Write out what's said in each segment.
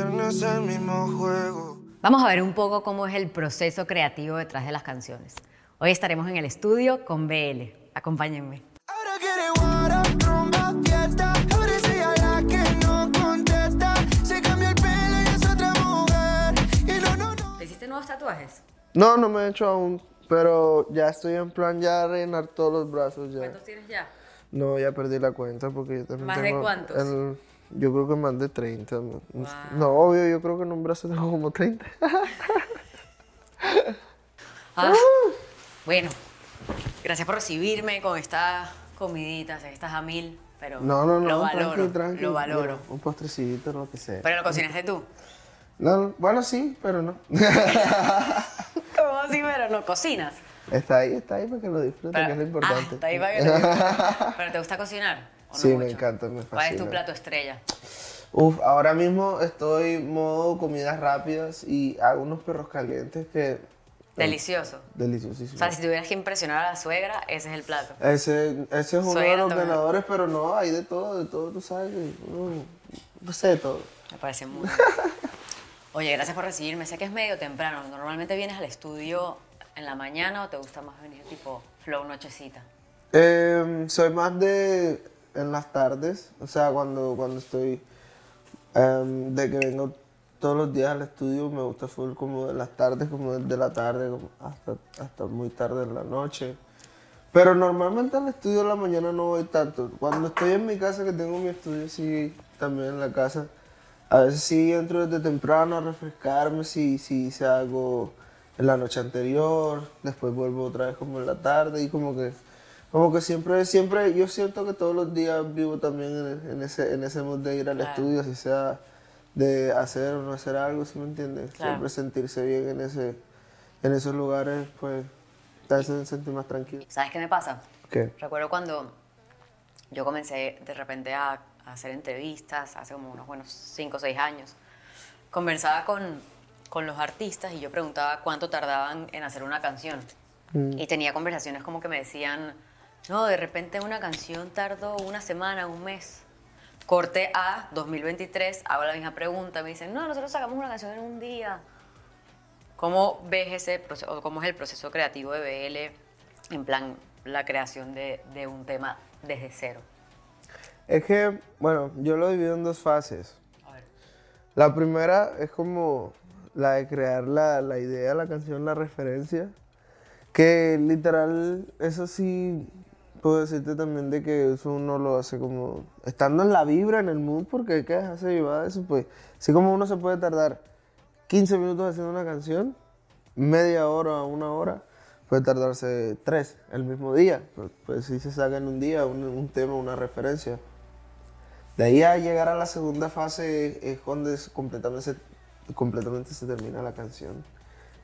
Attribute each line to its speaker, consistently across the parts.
Speaker 1: viernes el mismo juego.
Speaker 2: Vamos a ver un poco cómo es el proceso creativo detrás de las canciones. Hoy estaremos en el estudio con BL. Acompáñenme. ¿Te hiciste nuevos tatuajes?
Speaker 3: No, no me he hecho aún, pero ya estoy en plan ya rellenar todos los brazos ya.
Speaker 2: ¿Cuántos tienes ya?
Speaker 3: No, ya perdí la cuenta porque yo también
Speaker 2: ¿Más de cuántos?
Speaker 3: el- yo creo que más de 30. No, No, obvio, yo creo que en un brazo tengo como 30.
Speaker 2: Ah, bueno, gracias por recibirme con esta comidita. Sé que estás a mil, pero
Speaker 3: No, no, no,
Speaker 2: lo valoro.
Speaker 3: tranqui.
Speaker 2: Lo valoro.
Speaker 3: Mira, un postrecito, lo que sea.
Speaker 2: Pero lo cocinaste tú.
Speaker 3: No, no, bueno, sí, pero no.
Speaker 2: ¿Cómo así, pero no cocinas?
Speaker 3: Está ahí, está ahí para que lo disfrutes,
Speaker 2: Pero-
Speaker 3: que es lo
Speaker 2: Ah,
Speaker 3: importante.
Speaker 2: está ahí para que lo- ¿Pero te gusta cocinar? ¿o no
Speaker 3: Sí, me encanta, me
Speaker 2: ¿Cuál es tu
Speaker 3: fascina.
Speaker 2: plato estrella?
Speaker 3: Uf, ahora mismo estoy modo comidas rápidas y hago unos perros calientes que...
Speaker 2: Delicioso.
Speaker 3: Deliciosísimos.
Speaker 2: O sea, si tuvieras que impresionar a la suegra, ese es el plato.
Speaker 3: Ese, ese es uno
Speaker 2: Suegra
Speaker 3: de los ganadores, pero no, hay de todo, de todo, tú sabes. que uno- no sé de todo.
Speaker 2: Me parece muy. Oye, gracias por recibirme. Sé que es medio temprano. ¿Normalmente vienes al estudio en la mañana o te gusta más venir tipo flow nochecita?
Speaker 3: Eh, soy más de en las tardes, o sea, cuando, cuando estoy, em, de que vengo todos los días al estudio, me gusta full como de las tardes, como desde la tarde hasta, hasta muy tarde en la noche. Pero normalmente al estudio en la mañana no voy tanto. Cuando estoy en mi casa, que tengo mi estudio, sí, también en la casa, a veces sí entro desde temprano a refrescarme, si, si hice algo en la noche anterior, después vuelvo otra vez como en la tarde y como que, como que siempre, siempre, yo siento que todos los días vivo también en, en ese, en ese mood de ir al
Speaker 2: Claro.
Speaker 3: estudio, si sea de hacer o no hacer algo, ¿sí me entiendes?
Speaker 2: Claro.
Speaker 3: Siempre sentirse bien en, ese, en esos lugares, pues, te hace sentir más tranquilo.
Speaker 2: ¿Sabes qué me pasa?
Speaker 3: ¿Qué?
Speaker 2: Recuerdo cuando yo comencé de repente a, a hacer entrevistas, hace como unos buenos 5 o 6 años. Conversaba con, con los artistas y yo preguntaba cuánto tardaban en hacer una canción. Y tenía conversaciones como que me decían, no, de repente una canción tardó una semana, un mes. Corte A, 2023, hago la misma pregunta, me dicen, no, nosotros sacamos una canción en un día. ¿Cómo ves ese proceso, o cómo es el proceso creativo de BL, en plan, la creación de, de un tema desde cero?
Speaker 3: Es que, bueno, yo lo divido en dos fases.
Speaker 2: A ver.
Speaker 3: La primera es como la de crear la, la idea, la canción, la referencia. Que literal, eso sí, puedo decirte también de que eso uno lo hace como estando en la vibra, en el mood, porque hay que dejarse llevar eso, pues. Así como uno se puede tardar 15 minutos haciendo una canción, media hora, una hora, puede tardarse tres el mismo día. Pues, pues si se saca en un día un, un tema, una referencia. De ahí a llegar a la segunda fase es donde completamente, completamente se termina la canción.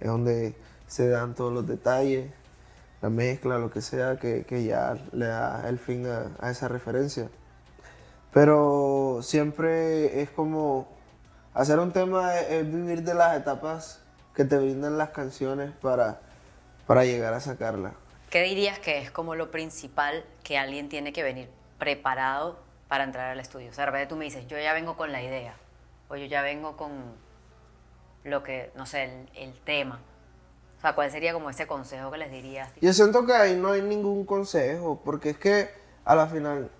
Speaker 3: Es donde se dan todos los detalles, la mezcla, lo que sea, que, que ya le da el fin a, esa referencia. Pero siempre es como hacer un tema es vivir de las etapas que te brindan las canciones para, para llegar a sacarla.
Speaker 2: ¿Qué dirías que es como lo principal que alguien tiene que venir preparado para entrar al estudio? O sea, de repente tú me dices, yo ya vengo con la idea, o yo ya vengo con lo que, no sé, el, el tema. O sea, ¿cuál sería como ese consejo que les dirías?
Speaker 3: Yo siento que ahí no hay ningún consejo, porque es que a la final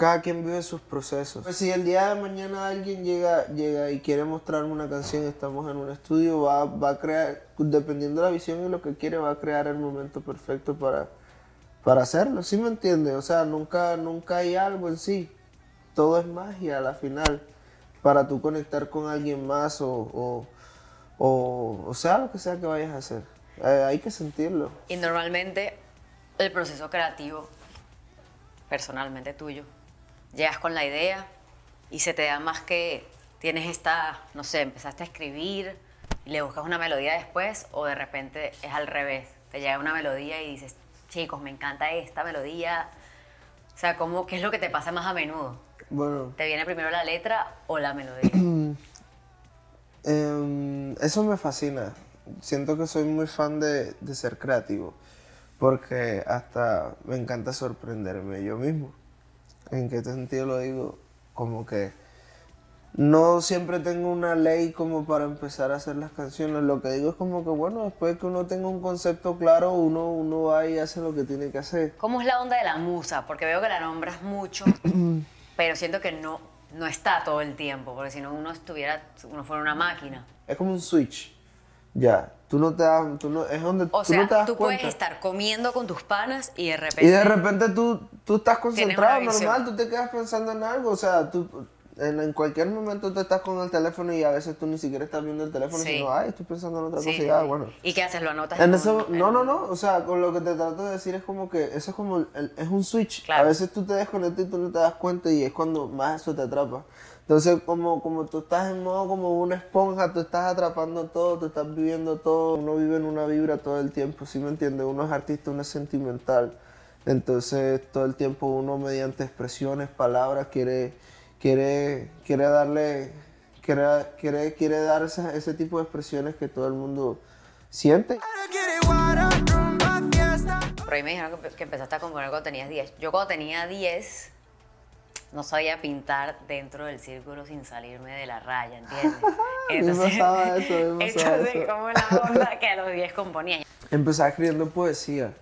Speaker 3: cada quien vive sus procesos. Pues si el día de mañana alguien llega, llega y quiere mostrarme una canción estamos en un estudio, va, va a crear, dependiendo de la visión y lo que quiere, va a crear el momento perfecto para, para hacerlo. ¿Sí me entiendes? O sea, nunca, nunca hay algo en sí. Todo es magia a la final. Para tú conectar con alguien más o, o, o, o sea, lo que sea que vayas a hacer. Eh, hay que sentirlo.
Speaker 2: Y normalmente el proceso creativo, personalmente tuyo, llegas con la idea y se te da más que tienes esta, no sé, empezaste a escribir y le buscas una melodía después o de repente es al revés, te llega una melodía y dices, chicos, me encanta esta melodía. O sea, ¿cómo, ¿qué es lo que te pasa más a menudo?
Speaker 3: Bueno,
Speaker 2: ¿Te viene primero la letra o la melodía?
Speaker 3: Em, eso me fascina. Siento que soy muy fan de, de ser creativo. Porque hasta me encanta sorprenderme yo mismo. ¿En qué sentido lo digo? Como que no siempre tengo una ley como para empezar a hacer las canciones. Lo que digo es como que, bueno, después que uno tenga un concepto claro, uno, uno va y hace lo que tiene que hacer.
Speaker 2: ¿Cómo es la onda de la musa? Porque veo que la nombras mucho, pero siento que no, no está todo el tiempo, porque si no uno estuviera, uno fuera una máquina.
Speaker 3: Es como un switch. Ya, tú no te das, tú no, es donde
Speaker 2: O
Speaker 3: tú
Speaker 2: sea,
Speaker 3: no te das
Speaker 2: tú
Speaker 3: cuenta.
Speaker 2: puedes estar comiendo con tus panas y de repente...
Speaker 3: Y de repente tú, tú estás concentrado normal, tú te quedas pensando en algo, o sea, tú en, en cualquier momento tú estás con el teléfono y a veces tú ni siquiera estás viendo el teléfono,
Speaker 2: Sí.
Speaker 3: sino, ay, estoy pensando en otra
Speaker 2: Sí,
Speaker 3: cosa y ah, bueno.
Speaker 2: ¿Y qué haces? ¿Lo anotas?
Speaker 3: En eso, no, no, no, o sea, con lo que te trato de decir es como que eso es como, el- es un switch.
Speaker 2: Claro.
Speaker 3: A veces tú te desconectas y tú no te das cuenta y es cuando más eso te atrapa. Entonces, como, como tú estás en modo como una esponja, tú estás atrapando todo, tú estás viviendo todo, uno vive en una vibra todo el tiempo, ¿sí me entiendes? Uno es artista, uno es sentimental. Entonces, todo el tiempo uno mediante expresiones, palabras, quiere, quiere, quiere darle, quiere, quiere, quiere dar esa- ese tipo de expresiones que todo el mundo siente.
Speaker 2: Por ahí me dijeron que, que empezaste a componer cuando tenías 10. Yo cuando tenía 10 no sabía pintar dentro del círculo sin salirme de la raya, ¿entiendes?
Speaker 3: me pasaba eso,
Speaker 2: entonces
Speaker 3: eso.
Speaker 2: como la onda que a los 10 componía.
Speaker 3: Empecé escribiendo poesía.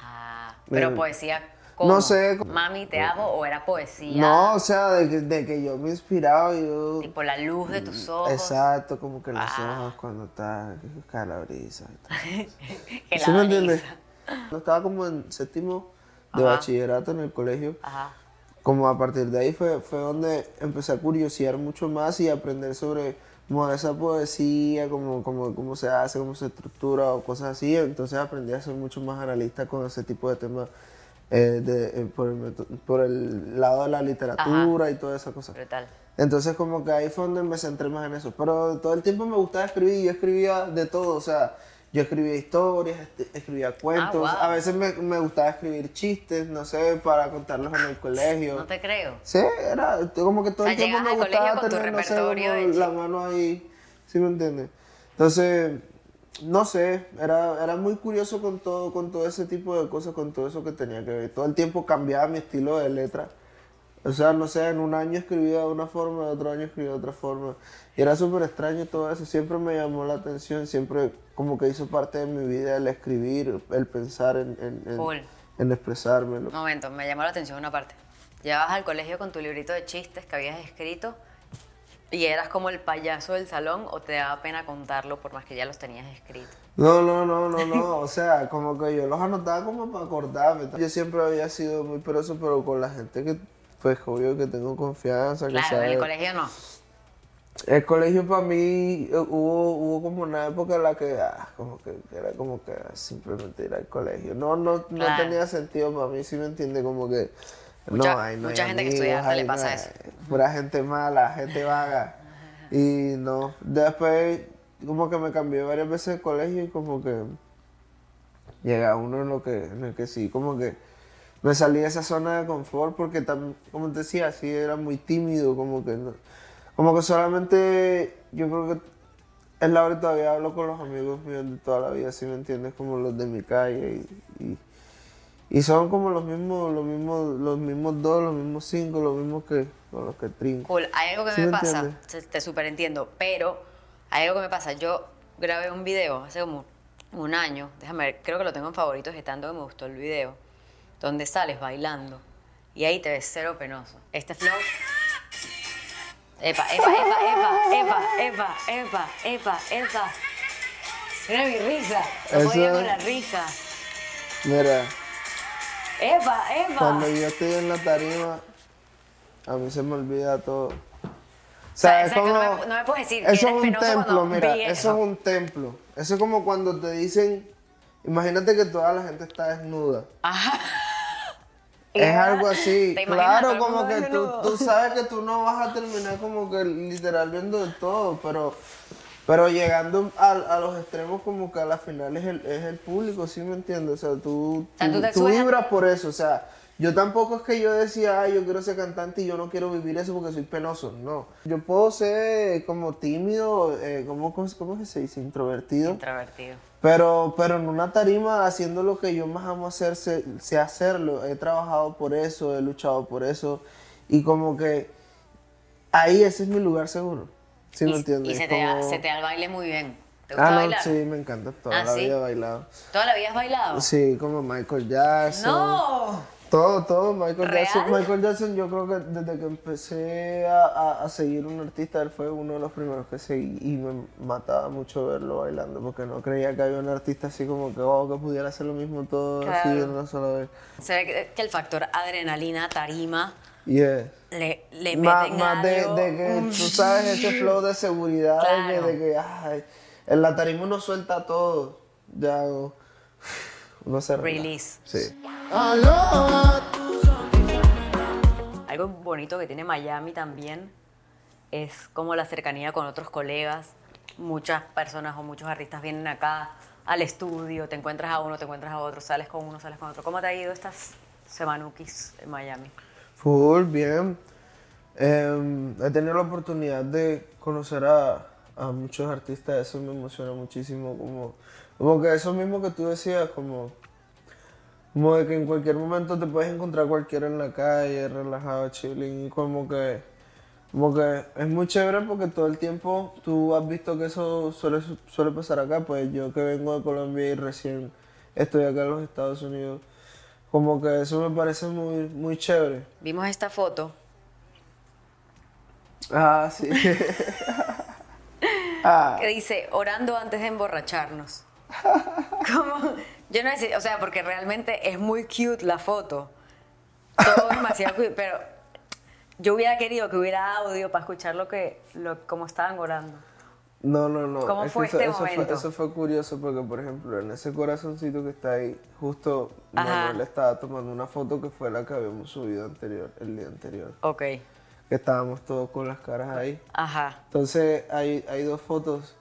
Speaker 2: Ah, pero
Speaker 3: Me-
Speaker 2: poesía
Speaker 3: No
Speaker 2: ¿cómo?
Speaker 3: sé.
Speaker 2: Mami, te amo o era poesía
Speaker 3: No, o sea, de que, de que yo me inspiraba y yo...
Speaker 2: tipo la luz de tus ojos.
Speaker 3: Exacto, como que los
Speaker 2: Ah.
Speaker 3: ojos cuando está, que cae la brisa y tal.
Speaker 2: que
Speaker 3: ¿Sí
Speaker 2: la
Speaker 3: me entiendes? Cuando estaba como en séptimo de
Speaker 2: Ajá.
Speaker 3: bachillerato en el colegio,
Speaker 2: Ajá.
Speaker 3: como a partir de ahí fue, fue donde empecé a curiosear mucho más y aprender sobre como esa poesía, como, como, cómo se hace, cómo se estructura o cosas así. Entonces aprendí a ser mucho más analista con ese tipo de temas eh, de, eh, por, el, por el lado de la literatura y toda esa cosa.
Speaker 2: Brutal.
Speaker 3: Entonces como que ahí fue donde me centré más en eso. Pero todo el tiempo me gustaba escribir, yo escribía de todo, o sea, yo escribía historias, este- escribía cuentos,
Speaker 2: wow.
Speaker 3: a veces me, me gustaba escribir chistes, no sé, para contarlos en el colegio.
Speaker 2: No te creo.
Speaker 3: Sí, era como que todo
Speaker 2: O sea,
Speaker 3: el tiempo me gustaba
Speaker 2: colegio con tu
Speaker 3: tener, no sé, la mano ahí, ¿sí me entiendes? Entonces, no sé, era, era muy curioso con todo, con todo ese tipo de cosas, con todo eso que tenía que ver. Todo el tiempo cambiaba mi estilo de letra. O sea, no sé, en un año escribía de una forma, en otro año escribía de otra forma. Y era súper extraño todo eso, siempre me llamó la atención, siempre como que hizo parte de mi vida el escribir, el pensar en, en, en,
Speaker 2: Cool.
Speaker 3: en expresármelo.
Speaker 2: Momento, me llamó la atención una parte. Llevabas al colegio con tu librito de chistes que habías escrito y eras como el payaso del salón o te daba pena contarlo por más que ya los tenías escritos.
Speaker 3: No, no, no, no, no. O sea, como que yo los anotaba como para acordarme. Yo siempre había sido muy peroso, pero con la gente que, pues, obvio que tengo confianza, que
Speaker 2: Claro, en el colegio no.
Speaker 3: El colegio para mí eh, hubo, hubo como una época en la que, ah, como que era como que simplemente ir al colegio. No, no, no
Speaker 2: Claro.
Speaker 3: tenía sentido para mí, ¿sí me entiende? Como que,
Speaker 2: Mucha-
Speaker 3: no, ahí no hay
Speaker 2: mucha gente que estudia arte le pasa
Speaker 3: no
Speaker 2: eso.
Speaker 3: hay- Pura gente mala, gente vaga. Y no, después como que me cambié varias veces de colegio y como que llega uno en lo que, en el que sí, como que me salí de esa zona de confort porque también, como te decía, sí era muy tímido, como que no, como que solamente yo creo que en la hora todavía hablo con los amigos míos de toda la vida, si me entiendes, como los de mi calle y, y, y son como los mismos, los mismos, los mismos dos, los mismos cinco, los mismos que con los que trinco.
Speaker 2: Cool, hay algo que
Speaker 3: ¿Sí
Speaker 2: me
Speaker 3: me
Speaker 2: pasa, te, te súper entiendo, pero hay algo que me pasa. Yo grabé un video hace como un año, déjame ver, creo que lo tengo en favoritos y tanto que me gustó el video, donde sales bailando y ahí te ves cero penoso. Este flow. Epa, epa, epa, epa, epa, epa, epa, epa, epa. Mira mi risa, no
Speaker 3: Eso-
Speaker 2: podía con la risa.
Speaker 3: Mira,
Speaker 2: Epa, epa.
Speaker 3: cuando yo estoy en la tarima, a mí se me olvida todo. O
Speaker 2: sea,
Speaker 3: sea, es como...
Speaker 2: no me- no me puedes decir
Speaker 3: Eso es un templo, mira, eso
Speaker 2: eso.
Speaker 3: es un templo. Eso es como cuando te dicen, imagínate que toda la gente está desnuda.
Speaker 2: Y
Speaker 3: Es algo así, claro, como que tú, tú sabes que tú no vas a terminar como que literal viendo de todo, pero, pero llegando a, a los extremos como que a la final es el, es el público, ¿sí me entiendes? O sea, tú,
Speaker 2: sea, tú
Speaker 3: vibras por eso, o sea, yo tampoco es que yo decía, ay, yo quiero ser cantante y yo no quiero vivir eso porque soy penoso, no. Yo puedo ser como tímido, eh, ¿cómo, cómo, cómo que se dice? Introvertido.
Speaker 2: Introvertido.
Speaker 3: Pero, pero en una tarima haciendo lo que yo más amo hacer, sé, sé hacerlo. He trabajado por eso, he luchado por eso. Y como que ahí ese es mi lugar seguro. ¿Sí me
Speaker 2: y,
Speaker 3: entiendes?
Speaker 2: y se, te da, se te da el baile muy bien. ¿Te gusta
Speaker 3: Ah, no,
Speaker 2: bailar?
Speaker 3: sí, me encanta. Toda
Speaker 2: ¿Ah,
Speaker 3: la
Speaker 2: sí?
Speaker 3: vida he bailado.
Speaker 2: ¿Toda la vida has bailado?
Speaker 3: Sí, como Michael Jackson.
Speaker 2: ¡No!
Speaker 3: Todo, todo. Michael
Speaker 2: ¿Real?
Speaker 3: Jackson. Michael Jackson, yo creo que desde que empecé a, a- a seguir un artista, él fue uno de los primeros que seguí y me mataba mucho verlo bailando porque no creía que había un artista así como que, wow, que pudiera hacer lo mismo todo así
Speaker 2: Claro.
Speaker 3: en una sola vez.
Speaker 2: Se ve que, el factor adrenalina, tarima,
Speaker 3: Yeah.
Speaker 2: le, le
Speaker 3: Más,
Speaker 2: meten
Speaker 3: más de,
Speaker 2: algo.
Speaker 3: de que tú sabes ese flow de seguridad, de que-
Speaker 2: Claro.
Speaker 3: de que, ay, en la tarima uno suelta todo. Ya uno se.
Speaker 2: Release.
Speaker 3: Sí.
Speaker 2: Algo bonito que tiene Miami también es como la cercanía con otros colegas. Muchas personas o muchos artistas vienen acá al estudio, te encuentras a uno, te encuentras a otro, sales con uno, sales con otro. ¿Cómo te ha ido estas semanukis en Miami?
Speaker 3: Full, bien. Em, he tenido la oportunidad de conocer a, a muchos artistas, eso me emociona muchísimo, como, como que eso mismo que tú decías, como, como de que en cualquier momento te puedes encontrar cualquiera en la calle, relajado, chilling, y como que, como que es muy chévere porque todo el tiempo tú has visto que eso suele, suele pasar acá, pues yo que vengo de Colombia y recién estoy acá en los Estados Unidos, como que eso me parece muy, muy chévere.
Speaker 2: Vimos esta foto.
Speaker 3: Ah, sí. ah,
Speaker 2: que dice orando antes de emborracharnos. ¿Cómo? Yo no sé, o sea, porque realmente es muy cute la foto. Todo demasiado cute, pero yo hubiera querido que hubiera audio para escuchar lo que, lo, cómo estaban orando.
Speaker 3: no, no, no.
Speaker 2: ¿Cómo
Speaker 3: es
Speaker 2: fue
Speaker 3: eso,
Speaker 2: este
Speaker 3: eso Fue,
Speaker 2: momento?
Speaker 3: eso fue curioso porque, por ejemplo, en ese corazoncito que está ahí, justo
Speaker 2: Ajá.
Speaker 3: Manuel estaba tomando una foto que fue la que habíamos subido anterior, el día anterior.
Speaker 2: Ok,
Speaker 3: Que estábamos todos con las caras ahí.
Speaker 2: ajá.
Speaker 3: Entonces, hay, hay dos fotos,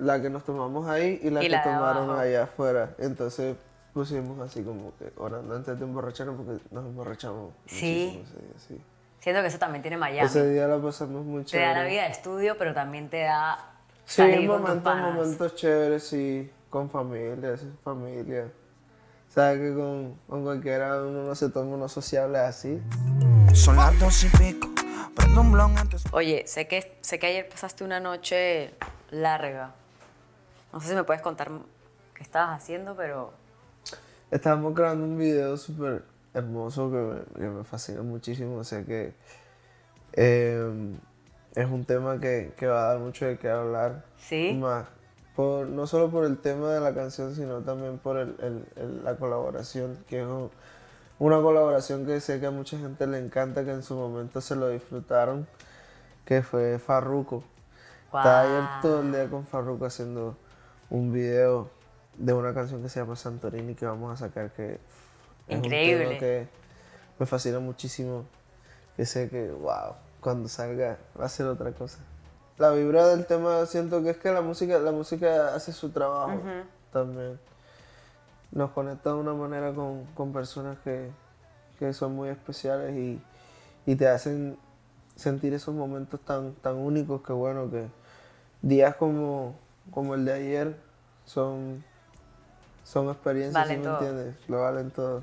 Speaker 3: la que nos tomamos ahí y la
Speaker 2: Y
Speaker 3: que
Speaker 2: la
Speaker 3: tomaron
Speaker 2: abajo.
Speaker 3: allá afuera. Entonces, pusimos así como que orando antes de emborracharnos porque nos emborrachamos.
Speaker 2: Sí.
Speaker 3: muchísimo ese día, sí.
Speaker 2: Siento que eso también tiene Miami.
Speaker 3: Ese día la pasamos muy
Speaker 2: te
Speaker 3: chévere.
Speaker 2: da la vida de estudio, pero también te da
Speaker 3: Sí,
Speaker 2: salir con tus
Speaker 3: momentos,
Speaker 2: panas.
Speaker 3: momentos chéveres, sí, con familia, sí, familia. Sabes que con, con cualquiera uno no se toma unos sociables así.
Speaker 1: Son las dos y pico. Prendo un blon antes.
Speaker 2: Oye, sé que, sé que ayer pasaste una noche larga. No sé si me puedes contar qué estabas haciendo, pero
Speaker 3: Estábamos grabando un video súper hermoso que me, que me fascina muchísimo. Sé que eh, es un tema que, que va a dar mucho de qué hablar.
Speaker 2: Sí.
Speaker 3: Más, por, no solo por el tema de la canción, sino también por el- el- el- la colaboración, que es un- una colaboración que sé que a mucha gente le encanta, que en su momento se lo disfrutaron, que fue Farruko. Estaba ayer todo el día con Farruko haciendo un video de una canción que se llama Santorini que vamos a sacar que es un
Speaker 2: Increíble.
Speaker 3: tema que me fascina muchísimo. Que sé que, wow, cuando salga va a ser otra cosa. La vibra del tema siento que es que la música, la música hace su trabajo también. Nos conecta de una manera con, con personas que, que son muy especiales y, y te hacen sentir esos momentos tan, tan únicos que bueno que días como, como el de ayer son, son experiencias,
Speaker 2: Valen
Speaker 3: ¿sí me entiendes? Lo valen todo.